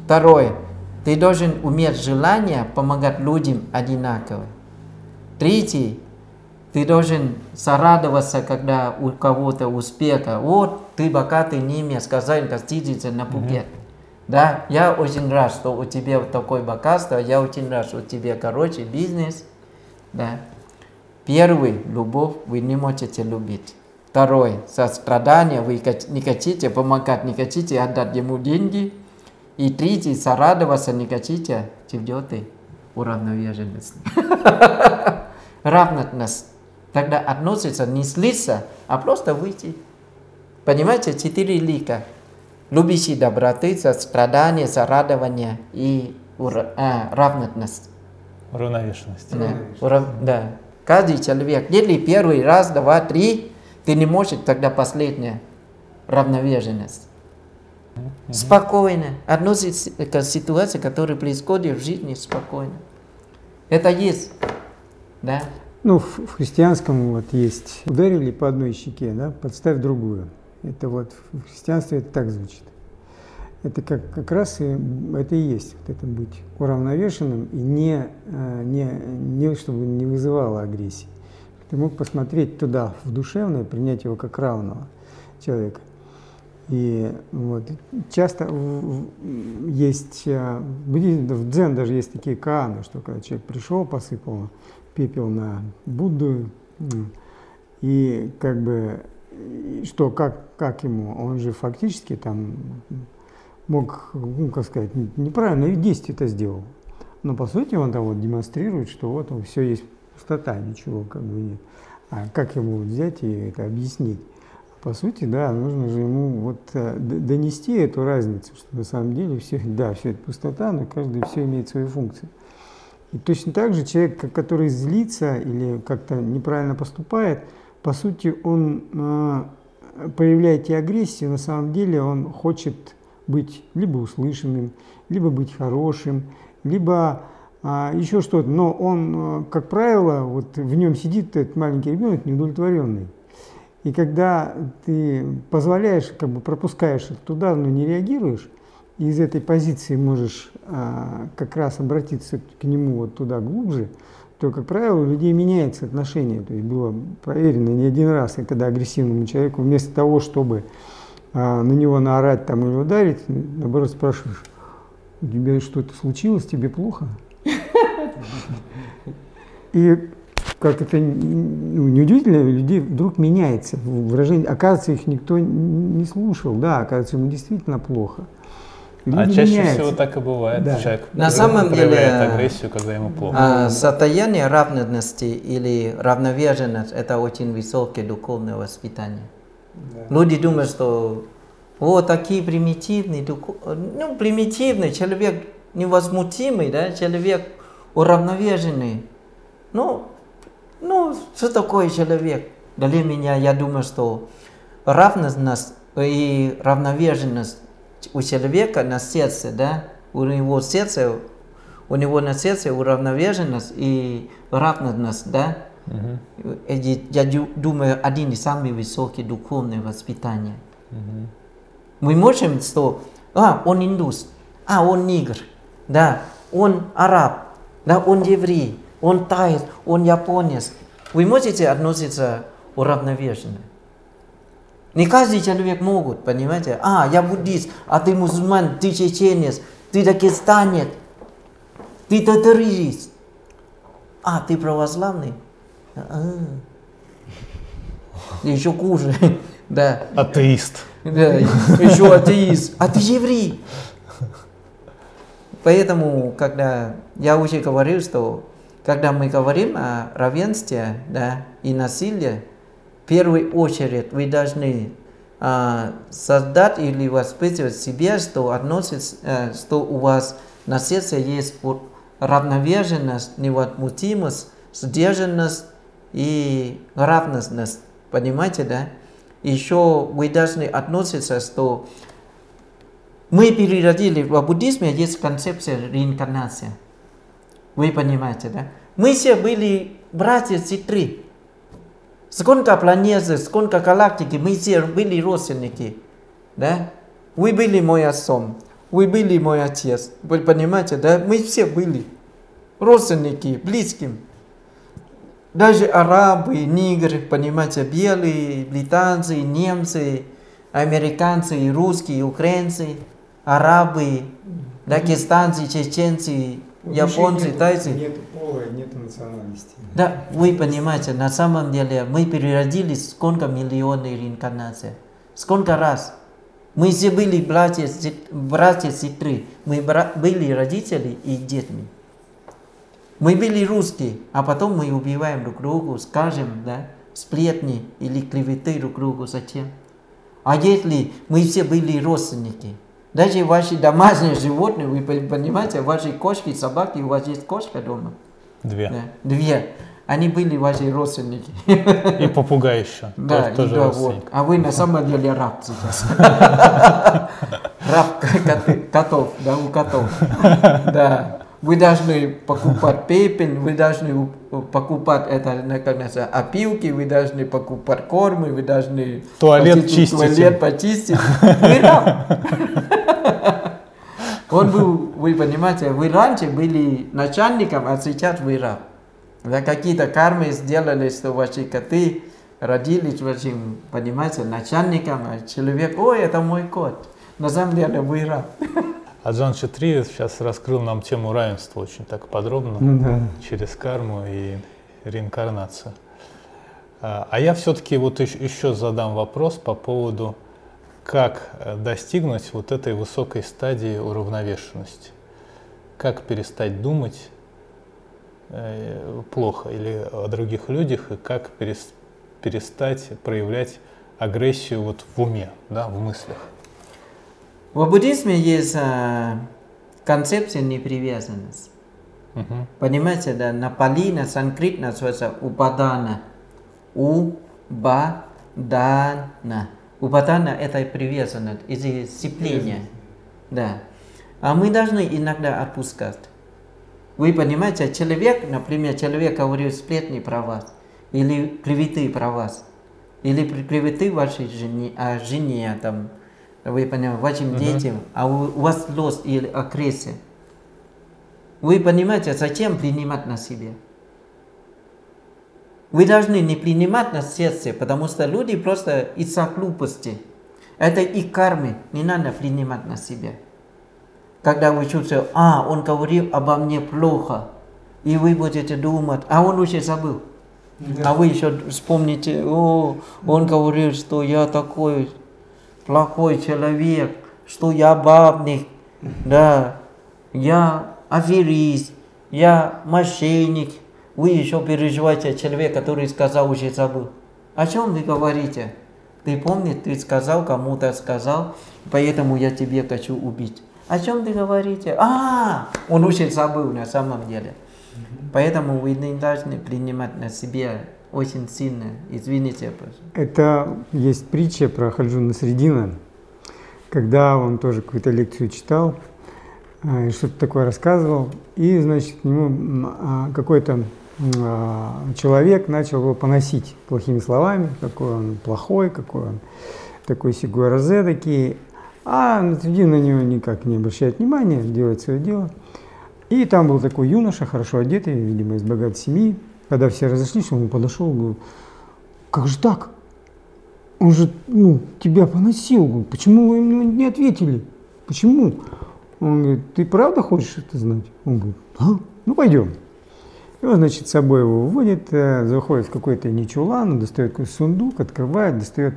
Второе – ты должен уметь желание помогать людям одинаково. Третий – ты должен сорадоваться, когда у кого-то успеха. Вот ты богатый немец, сказал гостиница на Пукет. Да, я очень рад, что у тебя вот такое богатство, я очень рад, что у тебя, короче, бизнес. Да. Первый, любовь, вы не можете любить. Второй, сострадание, вы не хотите помогать, не хотите отдать ему деньги. И третий, сорадоваться не хотите, четвертый, уравновешенность. Равностность. Тогда относится не слиться, а просто выйти. Понимаете, четыре лика. Любящий доброты, сострадание, сорадование и ура- а, равностность. Уравновешенность. Да. Урав- да. Каждый человек, если первый раз, два, три, ты не можешь, тогда последняя равновешенность. Спокойно. Относится к ситуации, которая происходит в жизни, спокойно. Это есть. Да? Ну, в, христианском вот есть ударили по одной щеке, да, подставь другую. Это вот в христианстве это так звучит. Это как, как раз и, это и есть, вот это быть уравновешенным и не, э, не, не, чтобы не вызывало агрессии. Ты мог посмотреть туда, в душевное, принять его как равного человека. И вот часто есть, э, в дзен даже есть такие кааны, что когда человек пришел, посыпал пепел на Будду, и как бы, что, как, как ему, он же фактически там мог, ну, как сказать, неправильное действие это сделал. Но по сути он там вот демонстрирует, что вот он все есть пустота, ничего как бы нет. А как ему взять и это объяснить? По сути, да, нужно же ему вот э, донести эту разницу, что на самом деле все, да, все это пустота, но каждый все имеет свою функцию. И точно так же человек, который злится или как-то неправильно поступает, по сути, он э, проявляет те агрессии, на самом деле он хочет быть либо услышанным, либо быть хорошим, либо а, еще что-то. Но он, э, как правило, вот в нем сидит этот маленький ребенок неудовлетворенный. И когда ты позволяешь, как бы пропускаешь это туда, но не реагируешь, из этой позиции можешь а, как раз обратиться к нему вот туда глубже, то, как правило, у людей меняется отношение. То есть было проверено не один раз, и когда агрессивному человеку вместо того, чтобы а, на него наорать там или ударить, наоборот спрашиваешь, у тебя что-то случилось, тебе плохо? И как это ну, неудивительно, у людей вдруг меняется выражение. Оказывается, их никто не слушал. Да, оказывается, ему действительно плохо. Люди а чаще меняются. всего так и бывает. Да. Человек На самом деле агрессию, когда ему плохо. А, состояние равности или равноверженность – это очень высокое духовное воспитание. Да. Люди думают, что вот такие примитивные, ну, примитивный человек, невозмутимый, да, человек уравновешенный. Ну, ну, что такое человек? Для меня, я думаю, что равность и равновешенность у человека на сердце, да, у него сердце, у него на сердце уравновешенность и равность, да, угу. я думаю, один из самых высоких духовных воспитаний. Угу. Мы можем, что, а, он индус, а, он нигр, да, он араб, да, он еврей, он тайц, он японец. Вы можете относиться уравновешенно. Не каждый человек может, понимаете? А, я буддист, а ты мусульман, ты чеченец, ты дагестанец, ты татарист. А, ты православный? А, еще хуже, да. Атеист. Да, еще атеист. А ты еврей. Поэтому, когда я уже говорил, что когда мы говорим о равенстве да, и насилии, первую очередь вы должны а, создать или воспитывать себе, что, относится, а, что у вас на сердце есть равноверженность, невозмутимость, сдержанность и равностность. Понимаете, да? Еще вы должны относиться, что мы переродили, в буддизме есть концепция реинкарнации. Вы понимаете, да? Мы все были братья и сестры. Сколько планет, сколько галактики, мы все были родственники. Да? Вы были мой отцом, вы были мой отец. Вы понимаете, да? Мы все были родственники, близким. Даже арабы, нигры, понимаете, белые, британцы, немцы, американцы, русские, украинцы, арабы, дагестанцы, чеченцы, японцы, нет, тайцы. Нет пола, нет национальности. Да, вы понимаете, на самом деле мы переродились сколько миллионов реинкарнаций. Сколько раз. Мы все были братья, братья сестры. Мы бра- были родители и детьми. Мы были русские, а потом мы убиваем друг друга, скажем, да, сплетни или клеветы друг другу. Зачем? А если мы все были родственники – даже ваши домашние животные, вы понимаете, ваши кошки, собаки, у вас есть кошка дома? Две. Да, две. Они были ваши родственники. И попугай еще. Да, тоже, и да, вот. А вы на самом деле раб сейчас. Раб котов, да, у котов. Да. Вы должны покупать пепел, вы должны покупать это, как называется, опилки, вы должны покупать кормы, вы должны туалет почистить. Туалет почистить. Вы раб. Он был, вы понимаете, вы раньше были начальником, а сейчас вы раб. Да, какие-то кармы сделали, что ваши коты родились вашим, понимаете, начальником, а человек, ой, это мой кот. На самом деле вы раб. Аджан Чатри сейчас раскрыл нам тему равенства очень так подробно, Ну да. через карму и реинкарнацию. А а я все-таки вот еще, задам вопрос по поводу, как э, достигнуть вот этой высокой стадии уравновешенности. Как перестать думать э, плохо или о других людях, и как перес- перестать проявлять агрессию вот в уме, да, в мыслях. В буддизме есть а, концепция непривязанности. Мгм. Понимаете, да, на пали, на санскрит называется упадана. Убадана. Упадана – это привязанность, это сцепление. Да. А мы должны иногда отпускать. Вы понимаете, человек, например, человек говорит сплетни про вас, или клеветы про вас, или клеветы вашей жене, о жене, там, вы понимаете, вашим детям, а у, у вас злость или агрессия. Вы понимаете, зачем принимать на себе? Вы должны не принимать на сердце, потому что люди просто из-за глупости. Это их кармы, не надо принимать на себя. Когда вы чувствуете, а, он говорил обо мне плохо, и вы будете думать, а он уже забыл. А вы еще вспомните, о, он говорил, что я такой плохой человек, что я бабник, да, я аферист, я мошенник. Вы еще переживаете человек, который сказал, уже забыл. О чем вы говорите? Ты помнишь, ты сказал, кому-то сказал, поэтому я тебе хочу убить. О чем ты говорите? А, он уже забыл на самом деле. Поэтому вы не должны принимать на себя очень сильно. Извините, пожалуйста. Это есть притча про Хаджуна Средина, когда он тоже какую-то лекцию читал, а, и что-то такое рассказывал, и, значит, м, а, какой-то а, человек начал его поносить плохими словами, какой он плохой, какой он такой розе такие, а Средин на него никак не обращает внимания, делает свое дело. И там был такой юноша, хорошо одетый, видимо, из богатой семьи. Когда все разошлись, он подошел и говорил, как же так? Он же ну, тебя поносил. Говорю, Почему вы ему не ответили? Почему? Он говорит, ты правда хочешь это знать? Он говорит, а? Ну пойдем. И он, значит, с собой его выводит, э, заходит в какой-то ничулан, достает какой-то сундук, открывает, достает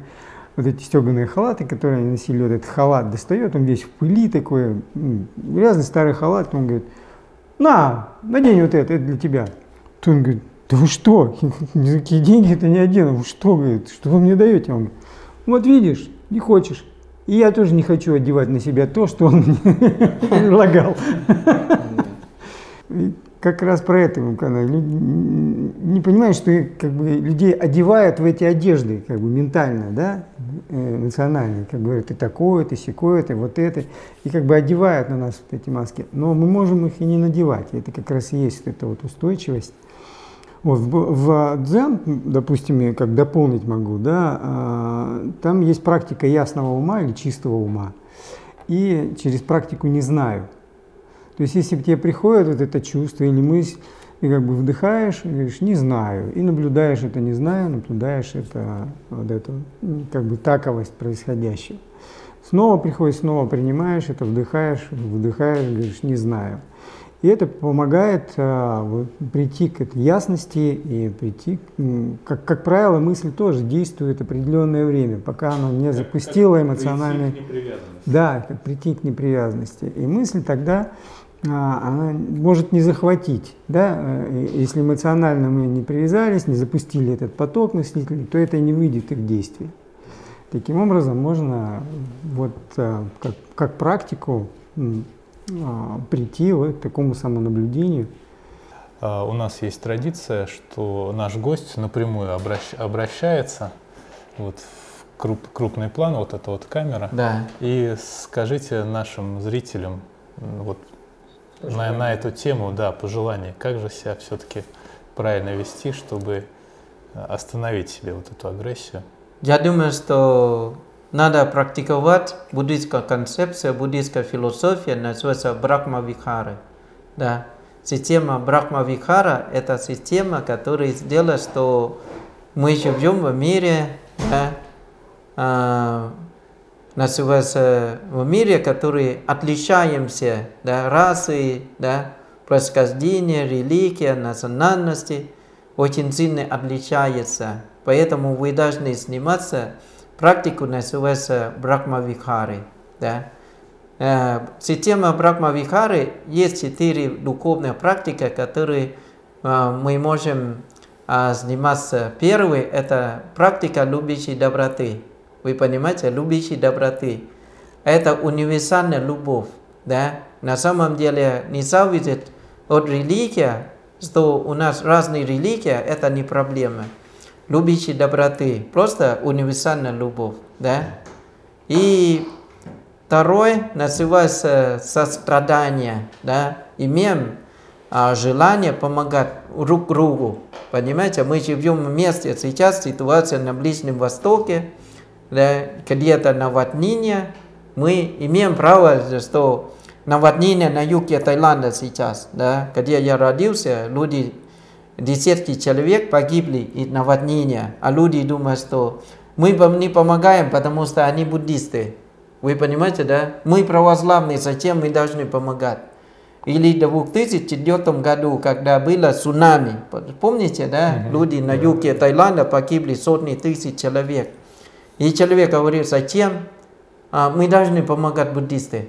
вот эти стеганые халаты, которые они носили, вот этот халат достает, он весь в пыли такой, грязный старый халат, он говорит, на, надень вот это, это для тебя. То он говорит, да вы что, никакие деньги это не одену, вы что, говорит, что вы мне даете? Он вот видишь, не хочешь. И я тоже не хочу одевать на себя то, что он мне предлагал. Как раз про это люди не понимают, что как бы людей одевают в эти одежды, как бы ментально, да, э, эмоционально, как говорят, ты такой, ты секой, ты вот это, и как бы одевают на нас вот эти маски. Но мы можем их и не надевать. Это как раз и есть вот эта вот устойчивость. Вот, в, в дзен, допустим, как дополнить могу, да, а, там есть практика ясного ума или чистого ума. И через практику не знаю. То есть, если к тебе приходит вот это чувство или мысль, и как бы вдыхаешь, и говоришь, не знаю, и наблюдаешь это не знаю, наблюдаешь это, вот эту, как бы таковость происходящего. Снова приходит, снова принимаешь это, вдыхаешь, вдыхаешь, говоришь, не знаю. И это помогает а, прийти к этой ясности и прийти, как, как правило, мысль тоже действует определенное время, пока она не запустила эмоциональный... Да, как прийти к непривязанности. И мысль тогда а, она может не захватить. Да? э, Если эмоционально мы не привязались, не запустили этот поток мыслительный, то это не выйдет их действие. Таким образом, можно вот а, как, как практику прийти вот к такому самонаблюдению. А, У нас есть традиция, что наш гость напрямую обращ- обращается вот в круп- крупный план, вот эта вот камера. Да. И скажите нашим зрителям вот на, на эту тему, да, пожелания. Как же себя все-таки правильно вести, чтобы э, остановить себе вот эту агрессию? Я думаю, что надо практиковать буддийская концепция, буддийская философия, называется Брахма-вихары. Да. Система Брахма-вихара – это система, которая сделает, что мы живем в мире, да, а, называется в мире, который отличаемся, да, расы, да, происхождение, религия, национальности очень сильно отличается. Поэтому вы должны сниматься практику называется Брахмавихары. Да? Э, система Брахмавихары есть четыре духовные практики, которые э, мы можем э, заниматься. Первый – это практика любящей доброты. Вы понимаете, любящей доброты. Это универсальная любовь. Да? На самом деле не зависит от религии, что у нас разные религии, это не проблема любящей доброты, просто универсальная любовь, да. И второй называется сострадание, да. Имеем а, желание помогать друг другу, понимаете, мы живем вместе, сейчас ситуация на Ближнем Востоке, да, где-то наводнение, мы имеем право, что наводнение на юге Таиланда сейчас, да, где я родился, люди десятки человек погибли из наводнения, а люди думают, что мы вам не помогаем, потому что они буддисты. Вы понимаете, да? Мы православные, зачем мы должны помогать? Или в 2004 году, когда было цунами, помните, да? Mm-hmm. Люди на юге Таиланда погибли сотни тысяч человек. И человек говорит, зачем а, мы должны помогать буддисты,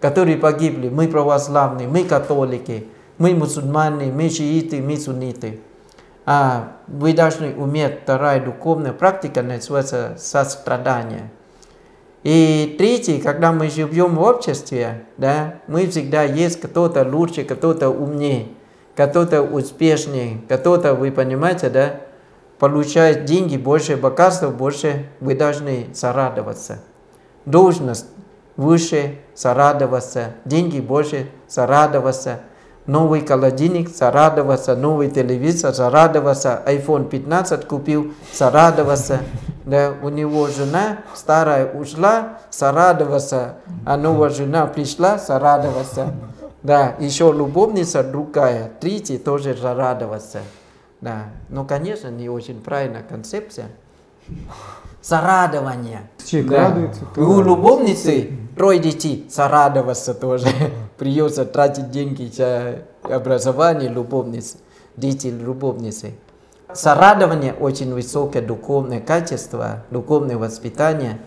которые погибли, мы православные, мы католики мы мусульмане, мы шииты, мы сунниты. А вы должны уметь вторая духовная практика называется сострадание. И третий, когда мы живем в обществе, да, мы всегда есть кто-то лучше, кто-то умнее, кто-то успешнее, кто-то, вы понимаете, да, получает деньги больше, богатства больше, вы должны зарадоваться. Должность выше, зарадоваться, деньги больше, зарадоваться – новый холодильник, зарадоваться, новый телевизор, зарадоваться, iPhone 15 купил, зарадоваться. Да, у него жена старая ушла, зарадоваться, а новая жена пришла, зарадоваться. Да, еще любовница другая, третий тоже зарадоваться. Да, но, конечно, не очень правильная концепция. Зарадование. Человек да. радуется. У любовницы трое детей, зарадоваться тоже. Придется тратить деньги за образование любовницы, дети любовницы. Сорадование очень высокое духовное качество, духовное воспитание.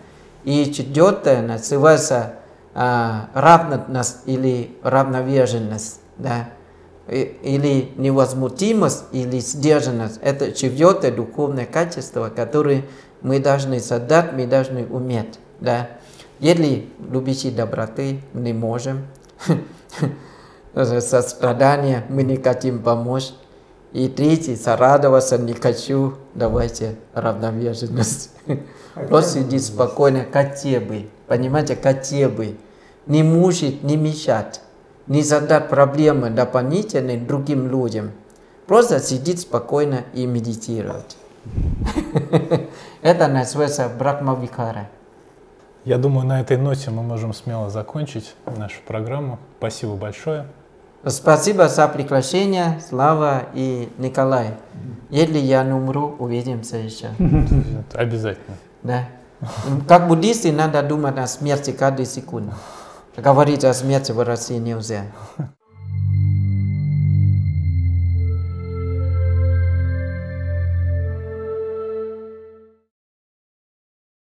И четвертое называется а, равность или равноверженность. Да? или невозмутимость, или сдержанность. Это четвертое духовное качество, которое мы должны создать, мы должны уметь. Да? Если любящие доброты не можем, сострадание мы не хотим помочь. И третий, зарадоваться не хочу, давайте равноверженность. Просто сиди спокойно, хотя бы, понимаете, хотя бы. Не мучить, не мешать, не задать проблемы дополнительные другим людям. Просто сидеть спокойно и медитировать. Это называется Брахмавикара. Я думаю, на этой ноте мы можем смело закончить нашу программу. Спасибо большое. Спасибо за приглашение, Слава и Николай. Если я умру, увидимся еще. Обязательно. Да. Как буддисты надо думать о смерти каждый секунду. Говорить о смерти в России нельзя.